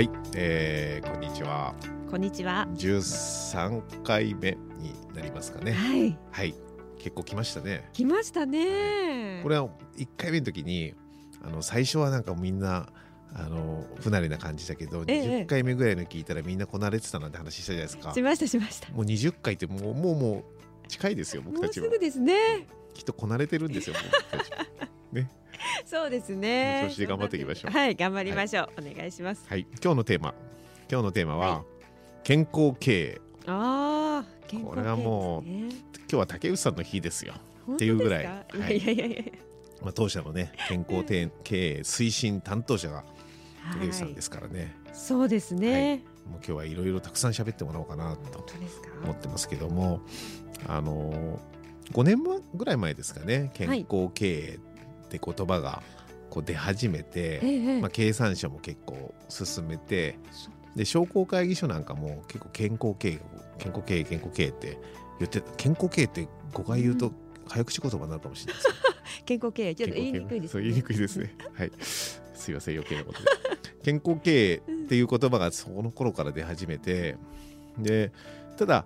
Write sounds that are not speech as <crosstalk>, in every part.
はい、えー、こんにちは。こんにちは。13回目になりますかね。はい。はい。結構来ましたね。来ましたね。これは1回目の時にあの最初はなんかみんなあの不慣れな感じだけど、ええ。20回目ぐらいの聞いたらみんなこなれてたなんて話したじゃないですか。しましたしました。もう20回ってもうもうもう近いですよ僕もたちは。うすぐですね。きっとこなれてるんですよ僕たち。はねそうですね。調子で頑張っていきましょう。はい頑張りましょう、お願いします。はい。今日のテーマ。今日のテーマは、は健康経営。ああ健康これはもう今日は竹内さんの日ですよ、本当っていうぐらい。はい。いやいやいやまあ、当社のね健康経経営推進担当者が竹内さはいんですからね、そうですね、もう今日はいろいろたくさん喋ってもらおうかなと思ってますけどもあの5年ぐらい前ですかね健康経営って言葉がこう出始めて、ええまあ、経産省も結構進めてで商工会議所なんかも結構健康経営健康経営健康経営って言って健康経営って5回言うとうん早口言葉になるかもしれないですよ <laughs> 健康経営ちょっと言いにくいですねそう言いにくいですね。<laughs> はい。すいません余計なことで。健康経営っていう言葉がその頃から出始めて、でただ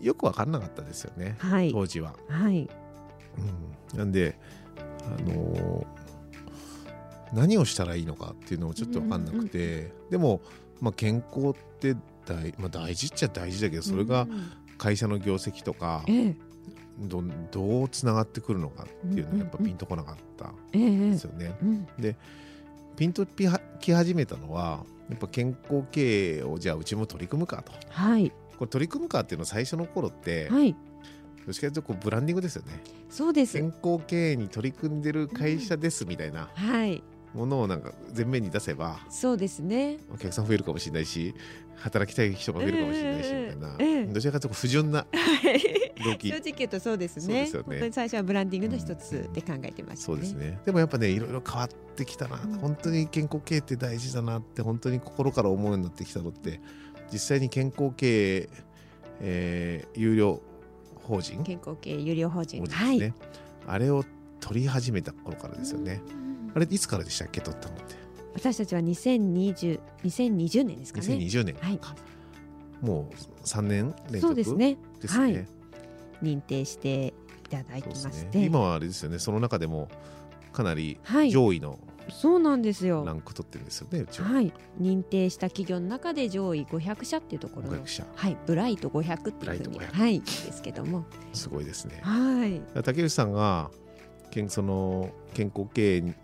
よく分かんなかったですよね。はい当時は。はいうん、なんであのー何をしたらいいのかっていうのをちょっと分かんなくて、でも、まあ、健康って大,、まあ、大事っちゃ大事だけどそれがうん会社の業績とかええ。どどうつながってくるのかっていうのはやっぱうんうんうん。ピンとこなかったええんですよね。うんピンとき始めたのはやっぱ健康経営をじゃあうちも取り組むかと。はい。これ取り組むかっていうのは最初の頃って、はいどっちかというとこうブランディングですよね。そうです。健康経営に取り組んでる会社ですみたいなはい。ものをなんか前面に出せばそうですね。お客さん増えるかもしれないし働きたい人が増えるかもしれないしみたいな、どちらかというと不純なはい。動機。正直言うとそうですね。ですよね。本当に最初はブランディングの一つで考えてましたね。そうですね。でもやっぱねいろいろ変わってきたな、うん。本当に健康経営って大事だなって本当に心から思うようになってきたのって実際に健康経営、えー有料法人？健康経営有料法人。ですね、あれを取り始めた頃からですよね、うん。あれいつからでしたっけ取ったのって？私たちは2020 2020年ですかね。2020年。はい。か、もう3年連続そうですね。ですね。はい。認定していただいてまして。ね。今はあれですよね。その中でもかなりはい。上位のそうなんですよ。ランク取ってるんですよね、うちは、はい。認定した企業の中で上位500社っていうところの500社。はい。ブライト500っていうふうにブライト500はいですけども。すごいですね。はい。竹内さんが健その健康経営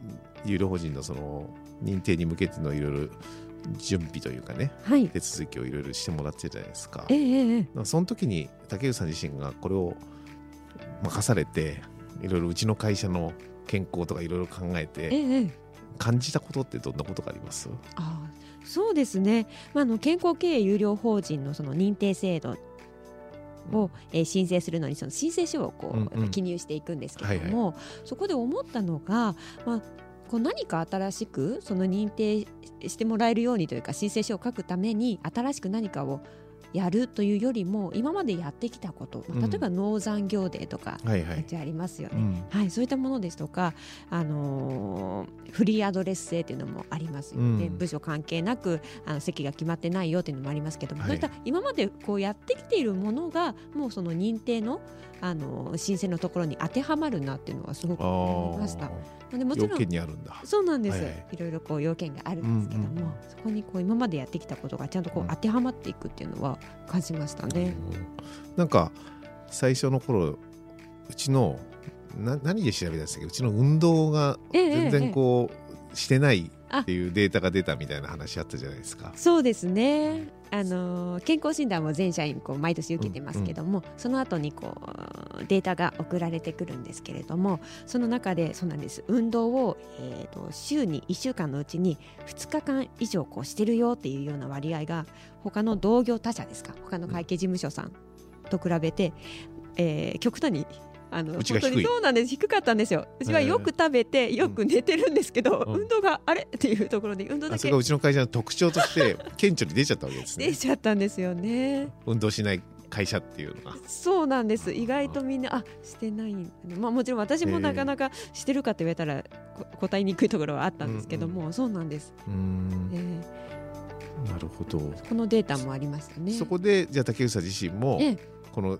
有料法人のその認定に向けてのいろいろ準備というかねはい。手続きをいろいろしてもらってるじゃないですか。えええその時に竹内さん自身がこれを任されていろいろうちの会社の健康とかいろいろ考ええてえええ感じたことってどんなことがあります？ああそうですね、まあ、あの健康経営有料法人のその認定制度を、えー申請するのにその申請書をこう、うんうん。記入していくんですけれども、そこで思ったのが、まあ、こう何か新しくその認定してもらえるようにというか申請書を書くために新しく何かをやるというよりも今までやってきたこと、まあうん。例えば農産業デーとかはいはい、ありますよね。うん。はい、そういったものですとか、あのーフリーアドレス制っていうのもありますよね、うん。部署関係なくあの席が決まってないよっていうのもありますけども、はい。そういった今までこうやってきているものがもうその認定の、あのー申請のところに当てはまるなっていうのはすごく思いました。でもちろん要件にあるんだ。そうなんです、はいろいろこう要件があるんですけども、うんうんうん。そこにこう今までやってきたことがちゃんとこううん。当てはまっていくっていうのは感じましたね。うんなんか最初の頃うちのな何で調べたんですか？うちの運動がええ全然ええこうしてないっていうデータが出たみたいな話あったじゃないですか。そうですね。あのー健康診断も全社員こう毎年受けてますけども、その後にこうデータが送られてくるんですけれどもその中でそうなんです運動を、えー、と週に1週間のうちに2日間以上こうしてるよっていうような割合が他の同業他社ですか？他の会計事務所さんと比べて、えー極端にあの本当にそうなんです。低かったんですよ。うちはよく食べてよく寝てるんですけど、うん。運動があれ？っていうところで運動だけ。あそれがうちの会社の特徴として <laughs> 顕著に出ちゃったわけですね。出ちゃったんですよね。運動しない会社っていうのが。そうなんです。意外とみんなあしてないんまあもちろん私もなかなかしてるかって言われたらこ答えにくいところはあったんですけども、そうなんです、うーん。えなるほど、ーこのデータもありますよね。そこでじゃあ竹内さん自身もええ。この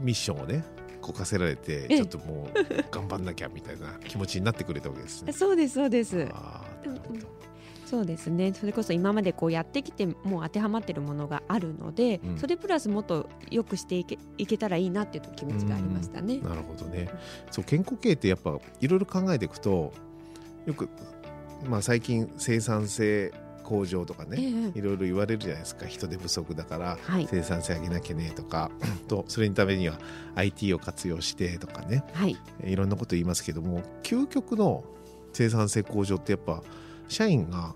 ミッションをねこう課せられてええ。ちょっともう頑張んなきゃみたいな <laughs> 気持ちになってくれたわけですね。そうですそうです。あーなるほど。そうですね。それこそ今までこうやってきてもう当てはまってるものがあるので、うん。それプラスもっと良くしていけいけたらいいなっていう気持ちがありましたね。なるほどね。そう健康経営ってやっぱいろいろ考えていくとよくまあ最近生産性向上とかえね、えいろいろ言われるじゃないですか。人手不足だからはい。生産性上げなきゃねとか。<clears throat> とそれにためには IT を活用してとかね。はい。いろんなこと言いますけども究極の生産性向上ってやっぱ社員が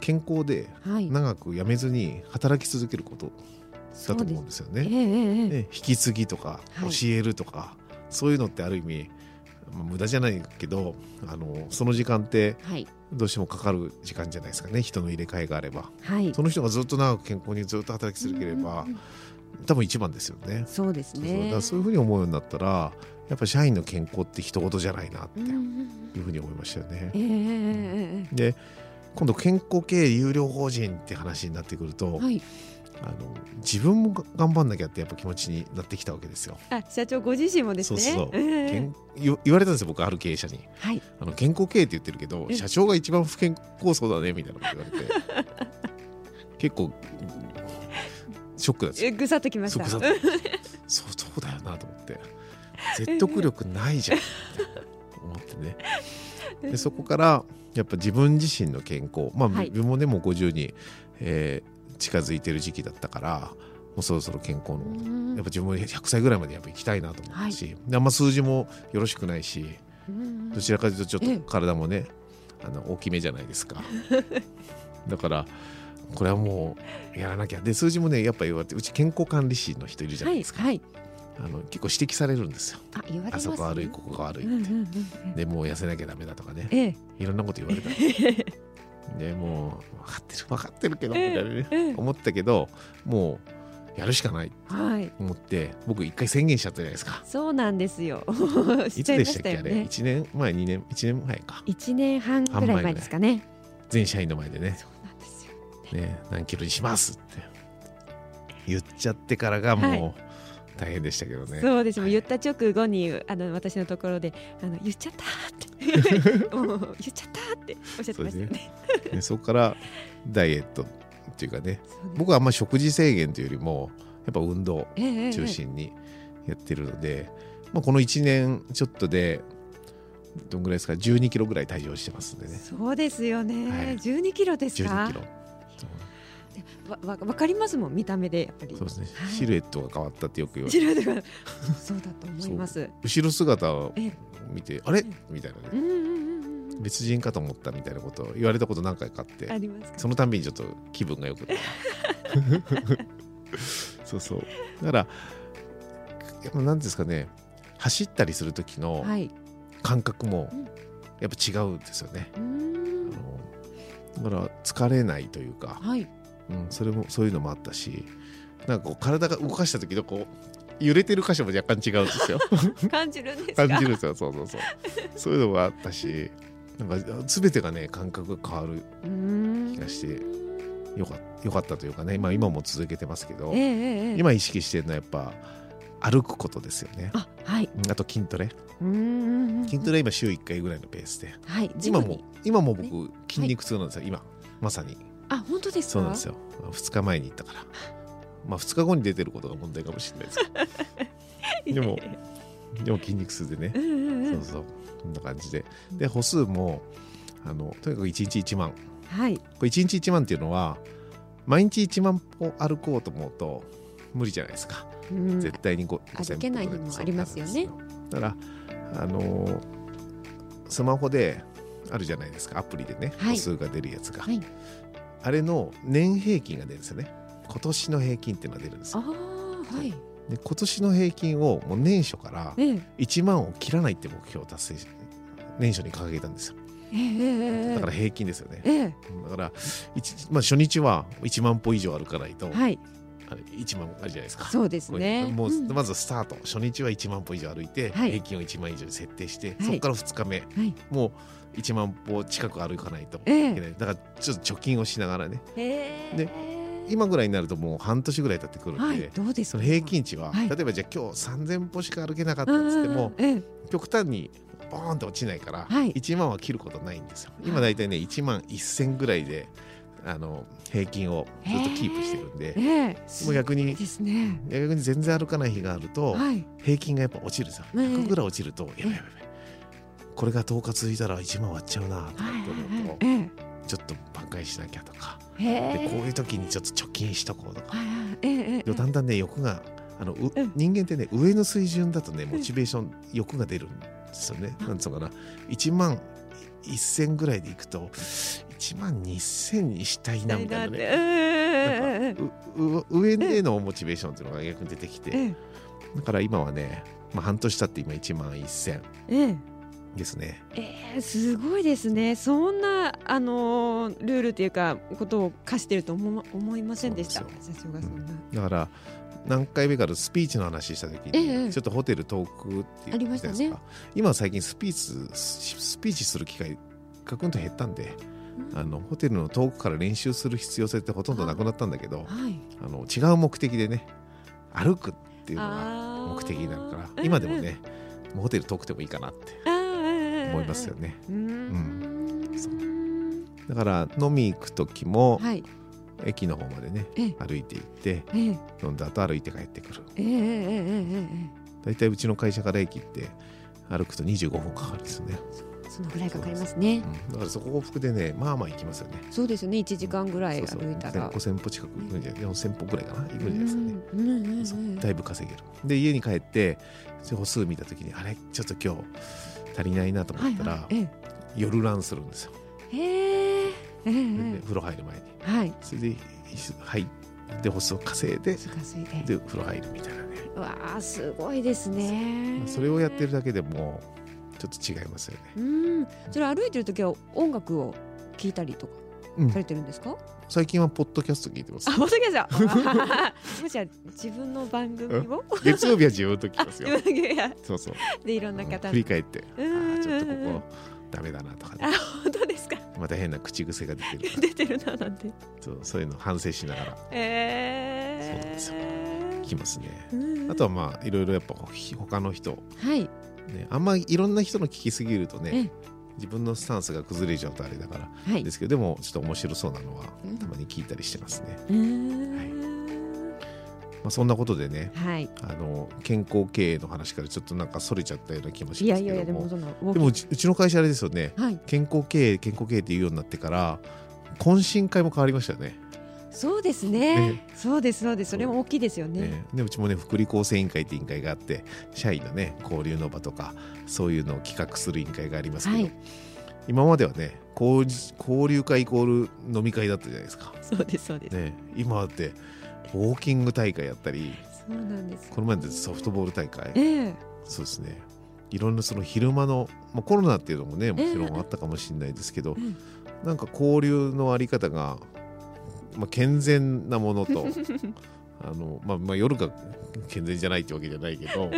健康ではい。長く辞めずに働き続けることだと思うんですよね。ええええええ。ね引き継ぎとかはい。教えるとか、そういうのってある意味、まあ無駄じゃないけどあのその時間ってはい。どうしてもかかる時間じゃないですかね。人の入れ替えがあれば。はい。その人がずっと長く健康にずっと働き続ければ、多分一番ですよね。そうですそうそう。だねからそういうふうに思うようになったらやっぱり社員の健康って一言じゃないなっていうふうに思いましたよね。で今度健康経営有料法人って話になってくると、はいあの自分も頑張んなきゃってやっぱ気持ちになってきたわけですよ。あ社長ご自身もですね。そうそう。言言われたんですよ僕ある経営者に。はい。あの健康経営って言ってるけどえ社長が一番不健康そうだねみたいなこと言われて。<laughs> 結構ショックなんですよえぐさっときました。そうそうだよなと思って。説得力ないじゃん。って思ってね。でそこからやっぱ自分自身の健康。まあ、はい。自分もねもう50に、えー近づいてる時期だったからもうそろそろ健康のうん。やっぱ自分も100歳ぐらいまでやっぱ行きたいなと思ったし、であんま数字もよろしくないしうん。どちらかというとちょっええ。と体もねあの大きめじゃないですか。<laughs> だからこれはもうやらなきゃ。で数字もねやっぱ言われてうち健康管理士の人いるじゃなはいいですか、はい。あの結構指摘されるんですよ。あ言われます、ね。あそこ悪いここが悪いうんうんうんうん。でもう痩せなきゃダメだとかね。ええ。いろんなこと言われた <laughs> でもう分かってる分かってるけどみたいなねええ思ったけどもうやるしかないとはい。思って僕一回宣言しちゃったじゃないですかそうなんですよ。し <laughs> いつでしたっけあれ？したよね。1年前2年1年前か一年半ぐらい前ですかね。全社員の前でねそうなんですよ。ね何キロにしますって言っちゃってからがもう大変でしたけどね、そうです。もう言った直後にあの私のところであの言っちゃったってもう言っちゃったっておっしゃってましたよね。でそこからダイエットっていうかね。そうです。僕はあんまり食事制限というよりもやっぱ運動ええええ中心にやってるので、まあ、この1年ちょっとでどんぐらいですか？12キロぐらい体重してますんでね。そうですよね。はい。12キロですか？12キロわわわかりますもん見た目でやっぱり。そうですね、はい。シルエットが変わったってよく言われシてルエットがそうだと思います。後ろ姿をええ。見てあれみたいなね。うんうんうんうん。別人かと思ったみたいなことを言われたこと何回かあってありますか？そのたんびにちょっと気分がよく <laughs> そうそう。だから何ですかね走ったりする時のはい。感覚もうん。やっぱ違うんですよね、うーん。あのだから疲れないというか、はい。うん、それもそういうのもあったしなんかこう体が動かした時のこう揺れてる箇所も若干違うんですよ。<laughs> 感じるんですか？感じるんですよ。そうそうそう。そういうのもあったしなんか全てがね感覚が変わる気がしてよかよかったというかね、まあ、今も続けてますけど、ええええええ。今意識してるのはやっぱ歩くことですよね。あはい。うんあと筋トレ。筋トレは今週1回ぐらいのペースで。はい。ジ今も今も僕筋肉痛なんですよ、今。まさにあ本当ですか？そうなんですよ。2日前に行ったから。<laughs> まあ2日後に出てることが問題かもしれないですけど。<laughs> でもでも筋肉痛でね。うんうんうん。そうそう。こんな感じで。で歩数もあのとにかく1日1万。こはい。れ1日1万っていうのは毎日1万歩歩こうと思うと無理じゃないですか、うん。絶対に5歩けない日もありますよね。だからあのースマホであるじゃないですか。アプリでねはい。歩数が出るやつが、はいあれの年平均が出るんですよね。今年の平均っていうのが出るんですあよ。あはい。で今年の平均をもう年初からええ。1万を切らないって目標を達成し年初に掲げたんですよ。ええええだから平均ですよね、ええ。だから、一まあ、初日は1万歩以上歩かないと、はい1万あるじゃないですか。そうですね。もう、うん。まずスタート初日は1万歩以上歩いて、はい。平均を1万以上に設定して、はい。そこから2日目はい。もう1万歩近く歩かないといええけない、だからちょっと貯金をしながらね。ええ。で今ぐらいになるともう半年ぐらい経ってくるんで、はい。どうですか？その平均値は、はい。例えばじゃあ今日3000歩しか歩けなかったっつっても、うんええ極端にボーンと落ちないから、はい。1万は切ることないんですよ。今はい。大体ね1万1000ぐらいであの平均をずっとキープしてるんで、ええ。もう逆にですね。逆に全然歩かない日があると、はい。平均がやっぱ落ちるんですよえ。え100ぐらい落ちると、やばいやばいこれが10日続いたら1万割っちゃうなとか思うと、えちょっと挽回しなきゃとか、でこういう時にちょっと貯金しとこうとか、だんだんね欲があのううん。人間ってね上の水準だとねモチベーション欲が出るんですよね。なんつうのかな。1万1000ぐらいでいくと1万2000にしたいなみたいなね。上でのモチベーションっていうのが逆に出てきて、ええだから今はね、まあ、半年経って今1万1000ええですね。えー、すごいですね。そんなあのールールというかことを課してると思ま思いませんでした？社長がそんな。だから何回目かのスピーチの話した時に、ええちょっとホテルトークっていうありましたねじゃないですか今は最近スピーチススピーチする機会ガクンと減ったんで、あのホテルの遠くから練習する必要性ってほとんどなくなったんだけどはい。あの違う目的でね歩くっていうのがあ目的になるからー今でもね、もうホテル遠くてもいいかなって思いますよ。ね。うーん。だから飲み行く時もはい。駅の方までねええ。歩いて行ってええ。飲んだ後歩いて帰ってくる。大体うちの会社から駅って歩くと25分かかるんですよね、えそのぐらいかかりますね。う。ん、だからそこ往復でねまあまあ行きますよね。そうですね。一時間ぐらいそうそう。歩いたら。5000歩近く行くんじゃない4000歩ぐらいかな。行くんじゃないですかね、うんうんうん。うんそう。だいぶ稼げる。で家に帰って歩数見た時にあれ？ちょっと今日足りないなと思ったら、はいはい。え夜ランするんですよ、え。へえ風呂入る前に。えはい。それで入って歩数を稼いですかすいで。で風呂入るみたいなね。うわあすごいですね。それをやってるだけでもちょっと違いますよね、うん。それ歩いてる時は音楽を聞いたりとかうん。されてるんですか？最近はポッドキャスト聞いてます。あ、本当ですか。<laughs> もしや自分の番組を？月曜日は自分と聞きますよ。そうそう。でいろんな方の。振り返ってあうん。うんうんーちょっとここダメだなとかあね本当ですか？また変な口癖が出てる出てるななんて。そうそういうの反省しながら。ええそうなんですよ。聞きますね。うんあとはまあいろいろやっぱひ他の人はい。ねあんまいろんな人の聞きすぎるとえね自分のスタンスが崩れちゃうとあれだからはい。で。すけどでもちょっと面白そうなのはうん。たまに聞いたりしてますね、まあ、そんなことでねはい。あの健康経営の話からちょっとなんかそれちゃったような気もしいますけども。でもうちの会社あれですよね。はい。健康経営健康経営って言うようになってから懇親会も変わりましたよねそうですね。ね。そうですそうです。それも大きいですよね。ね。でうちもね福利厚生委員会って委員会があって社員のね交流の場とかそういうのを企画する委員会がありますけど、はい。今まではね交交流会イコール飲み会だったじゃないですか、そうですそうです。ね、今だってウォーキング大会やったりそうなんです。この前でソフトボール大会。ええ。そうですね。いろんなその昼間の、まあ、コロナっていうのもねもちろええ。んあったかもしれないですけど、うん。なんか交流のあり方が、まあ、健全なものと。あの、まあ、まあ夜が健全じゃないってわけじゃないけど。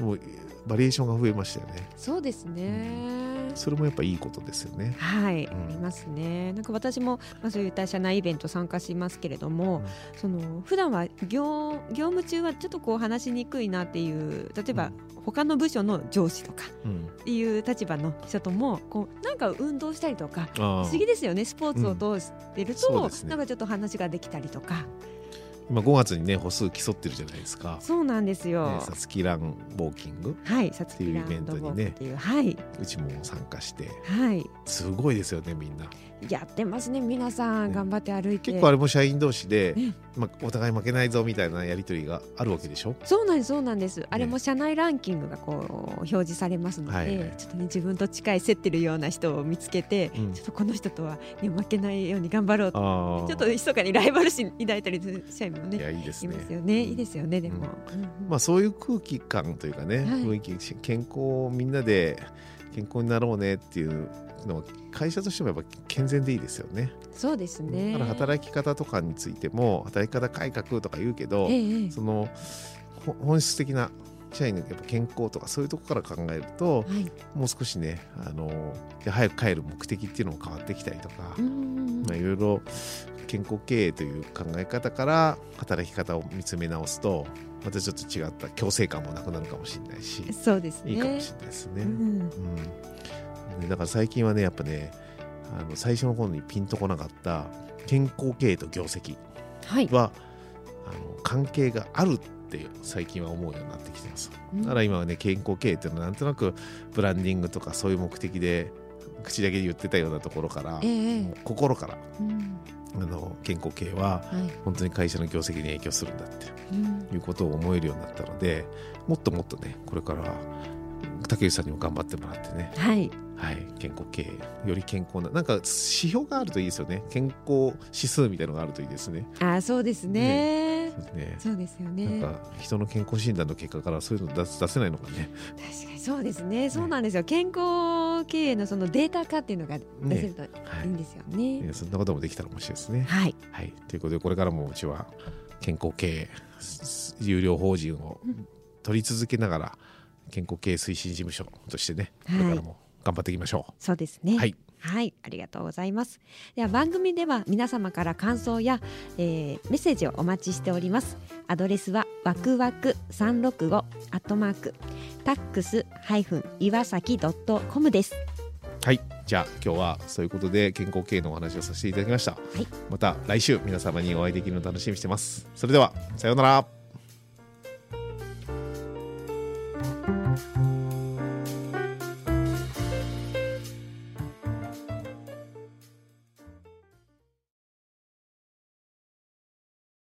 もうバリエーションが増えましたよね。そうですね。それもやっぱいいことですよね。はい、ん。ありますね。なんか私も、まあ、そういった社内イベント参加しますけれども、うん。その普段は業業務中はちょっとこう話しにくいなっていう例えば、他の部署の上司とかうん。っていう立場の人ともこうなんか運動したりとか不思議ですよね。スポーツを通してると、なんかちょっと話ができたりとか今5月にね歩数競ってるじゃないですか。そうなんですよ。ねさつきランウォーキング。はい、サツキランっていう、はい、うちも参加して。はい。い。すごいですよねみんなややってますね皆さんね。頑張って歩いて、結構あれも社員同士でね、まあ、お互い負けないぞみたいなやり取りがあるわけでしょ？そうなんですそうなんです。あれも社内ランキングがこう表示されますので、はいはい。ちょっとね自分と近い競ってるような人を見つけて、うん。ちょっとこの人とは、ね、負けないように頑張ろうとちょっと密かにライバル心抱いたりする社員もいねやいいですね。いますよね。いいですよねでも、うん。うんうん。まあ、そういう空気感というかね、はい。雰囲気健康をみんなで健康になろうねっていうのは会社としてもやっぱ健全でいいですよね。そうですね。だから働き方とかについても働き方改革とか言うけど、ええええ。そのほ本質的な社員のやっぱ健康とかそういうところから考えるとはい。もう少しねあの早く帰る目的っていうのも変わってきたりとか、まあ、いろいろ健康経営という考え方から働き方を見つめ直すとまたちょっと違った強制感もなくなるかもしれないしそうですね。いいかもしれないですね。うん。うん。でだから最近はねやっぱねあの最初の頃にピンとこなかった健康経営と業績はい。はあの関係があるって最近は思うようになってきてます。うん。だから今はね健康経営っていうのはなんとなくブランディングとかそういう目的で口だけで言ってたようなところから、ええ。もう心からうん。あの健康経営ははい。本当に会社の業績に影響するんだってうん。いうことを思えるようになったのでもっともっとねこれから竹内さんにも頑張ってもらってね、はいはい、健康経営より健康ななんか指標があるといいですよね。健康指数みたいなのがあるといいですね。あそうですね。そうですね。そうですよなんねか人の健康診断の結果からそういうの出す出せないのかね。確かに。そうですね。そうなんですよ。健康経営のそのデータ化っていうのが出せるといはいいんですよね。ねそんなこともできたら面白いですね。はい。はい、ということでこれからもうちは健康経営す有料法人を取り続けながら健康経営推進事務所としてねこはい。れからも頑張っていきましょそうですう。ねはい、はい、ありがとうございます。では番組では皆様から感想や、えーメッセージをお待ちしております。アドレスはわくわく三六五アットマークタックスハイフン岩崎ドットコムです。はい、じゃあ今日はそういうことで健康経営のお話をさせていただきました。いまた来週皆様にお会いできるのを楽しみにしてます。それではさようなら。